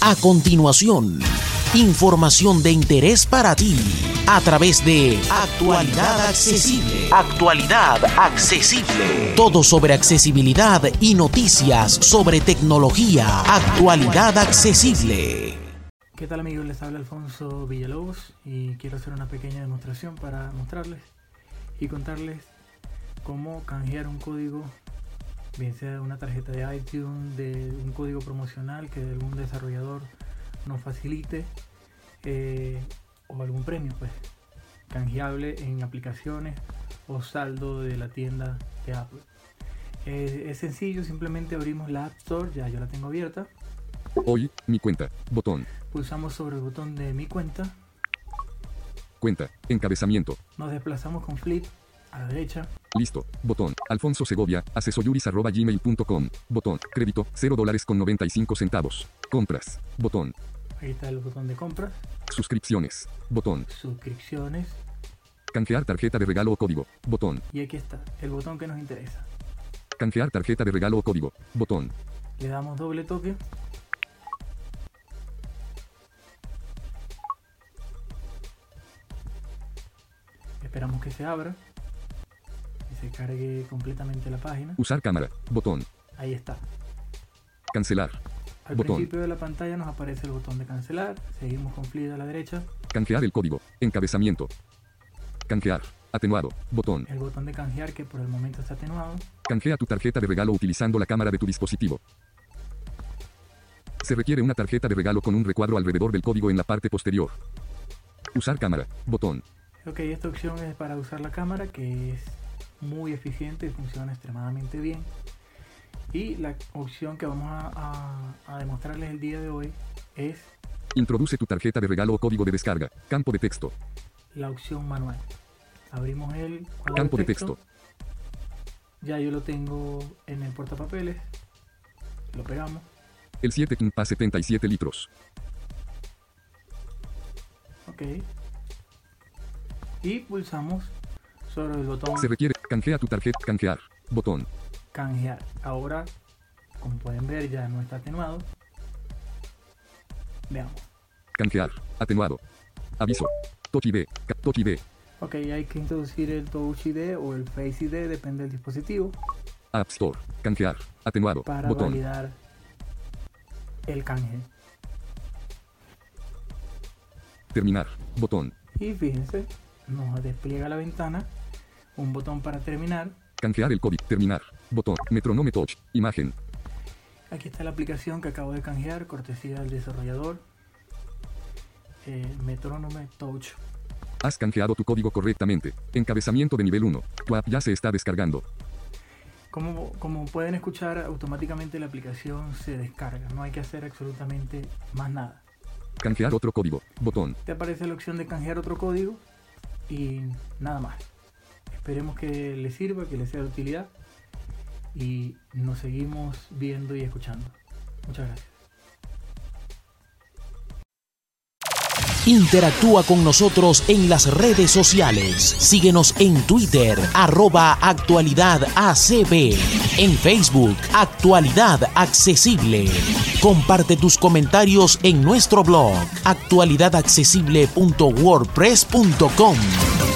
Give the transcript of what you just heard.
A continuación, información de interés para ti a través de Actualidad Accesible. Actualidad Accesible. Todo sobre accesibilidad y noticias sobre tecnología. Actualidad Accesible. ¿Qué tal amigos? Les habla Alfonso Villalobos y quiero hacer una pequeña demostración para mostrarles y contarles cómo canjear un código, bien sea una tarjeta de iTunes, de un código promocional que algún desarrollador nos facilite eh, o algún premio, pues canjeable en aplicaciones o saldo de la tienda de Apple. Eh, es sencillo, simplemente abrimos la App Store, ya yo la tengo abierta. Hoy, mi cuenta, botón. Pulsamos sobre el botón de mi cuenta. Cuenta, encabezamiento. Nos desplazamos con flip a la derecha. Listo, botón. Alfonso Segovia, asesoyuris.gmail.com. Botón, crédito, 0 dólares con 95 centavos. Compras, botón. Ahí está el botón de compras. Suscripciones, botón. Suscripciones. Canjear tarjeta de regalo o código, botón. Y aquí está, el botón que nos interesa. Canjear tarjeta de regalo o código, botón. Le damos doble toque. Esperamos que se abra se cargue completamente la página. Usar cámara, botón. Ahí está. Cancelar, Al Botón. principio de la pantalla nos aparece el botón de cancelar. Seguimos con flip a la derecha. canjear el código, encabezamiento. Canjear, atenuado, botón. El botón de canjear que por el momento está atenuado. Canjea tu tarjeta de regalo utilizando la cámara de tu dispositivo. Se requiere una tarjeta de regalo con un recuadro alrededor del código en la parte posterior. Usar cámara, botón. Ok, esta opción es para usar la cámara que es muy eficiente y funciona extremadamente bien. Y la opción que vamos a, a- a demostrarles el día de hoy es Introduce tu tarjeta de regalo o código de descarga. Campo de texto. la opción manual. Abrimos el Campo de texto. Ya yo lo tengo en el portapapeles. Lo pegamos. El 7 Kimpa 77 litros. Ok. Y pulsamos sobre el botón Se requiere. Canjea tu tarjeta. Canjear. Botón. canjear. Ahora, como pueden ver, ya no está atenuado. Veamos. Canjear. Atenuado. Aviso. Touch ID. Touch ID. Ok, hay que introducir el Touch ID o el Face ID, depende del dispositivo, App Store. Canjear. Atenuado. para Botón. validar el canje. Terminar. Botón. Y fíjense, nos despliega la ventana, un botón para terminar. Canjear el código. Terminar. Botón. Metronome Touch. Imagen. Aquí está la aplicación que acabo de canjear, cortesía del desarrollador. Eh, Metronome Touch. Has canjeado tu código correctamente. Encabezamiento de nivel 1. Tu app ya se está descargando. Como, como pueden escuchar, automáticamente la aplicación se descarga. No hay que hacer absolutamente más nada. Canjear otro código. Botón. Te aparece la opción de canjear otro código y nada más. Esperemos que les sirva, que les sea de utilidad y nos seguimos viendo y escuchando. Muchas gracias. Interactúa con nosotros en las redes sociales. Síguenos en Twitter, arroba actualidad ACB. En Facebook, Actualidad Accesible. Comparte tus comentarios en nuestro blog, actualidadaccesible.wordpress.com.